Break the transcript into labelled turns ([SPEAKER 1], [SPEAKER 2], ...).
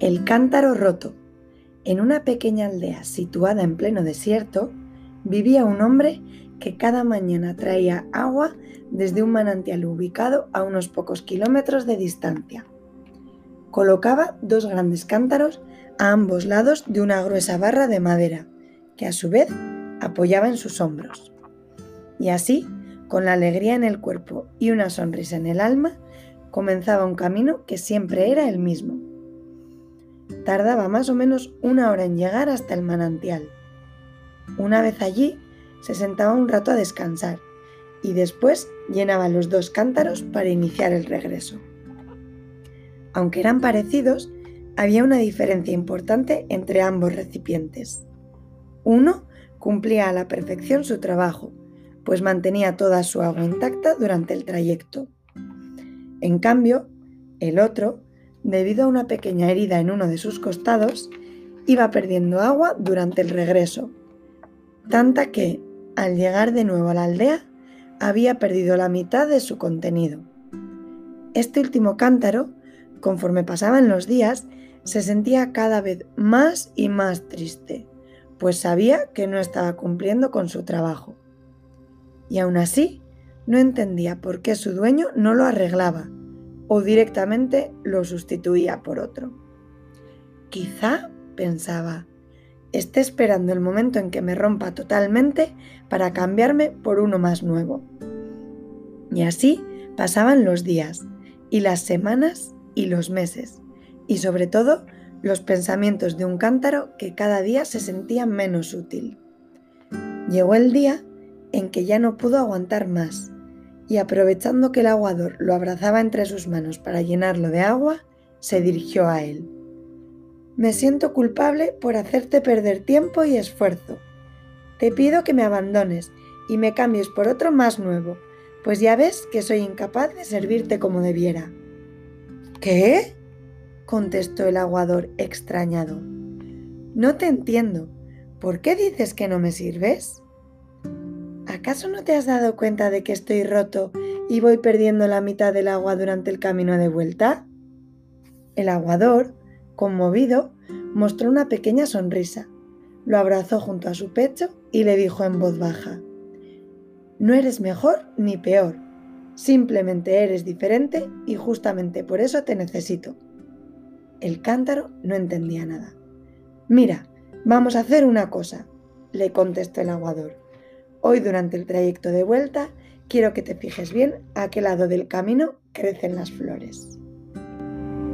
[SPEAKER 1] El cántaro roto. En una pequeña aldea situada en pleno desierto, vivía un hombre que cada mañana traía agua desde un manantial ubicado a unos pocos kilómetros de distancia. Colocaba dos grandes cántaros a ambos lados de una gruesa barra de madera, que a su vez apoyaba en sus hombros. Y así, con la alegría en el cuerpo y una sonrisa en el alma, comenzaba un camino que siempre era el mismo Tardaba más o menos una hora en llegar hasta el manantial. Una vez allí, se sentaba un rato a descansar y después llenaba los dos cántaros para iniciar el regreso. Aunque eran parecidos, había una diferencia importante entre ambos recipientes. Uno cumplía a la perfección su trabajo, pues mantenía toda su agua intacta durante el trayecto. En cambio, el otro debido a una pequeña herida en uno de sus costados, iba perdiendo agua durante el regreso, tanta que, al llegar de nuevo a la aldea, había perdido la mitad de su contenido. Este último cántaro, conforme pasaban los días, se sentía cada vez más y más triste, pues sabía que no estaba cumpliendo con su trabajo. Y aún así, no entendía por qué su dueño no lo arreglaba, o directamente lo sustituía por otro. Quizá, pensaba, esté esperando el momento en que me rompa totalmente para cambiarme por uno más nuevo. Y así pasaban los días, y las semanas y los meses, y sobre todo los pensamientos de un cántaro que cada día se sentía menos útil. Llegó el día en que ya no pudo aguantar más y aprovechando que el aguador lo abrazaba entre sus manos para llenarlo de agua, se dirigió a él. Me siento culpable por hacerte perder tiempo y esfuerzo. Te pido que me abandones y me cambies por otro más nuevo, pues ya ves que soy incapaz de servirte como debiera. ¿Qué? contestó el aguador extrañado. No te entiendo. ¿Por qué dices que no me sirves? ¿Acaso no te has dado cuenta de que estoy roto y voy perdiendo la mitad del agua durante el camino de vuelta? El aguador, conmovido, mostró una pequeña sonrisa, lo abrazó junto a su pecho y le dijo en voz baja, No eres mejor ni peor, simplemente eres diferente y justamente por eso te necesito. El cántaro no entendía nada. Mira, vamos a hacer una cosa, le contestó el aguador. Hoy durante el trayecto de vuelta quiero que te fijes bien a qué lado del camino crecen las flores.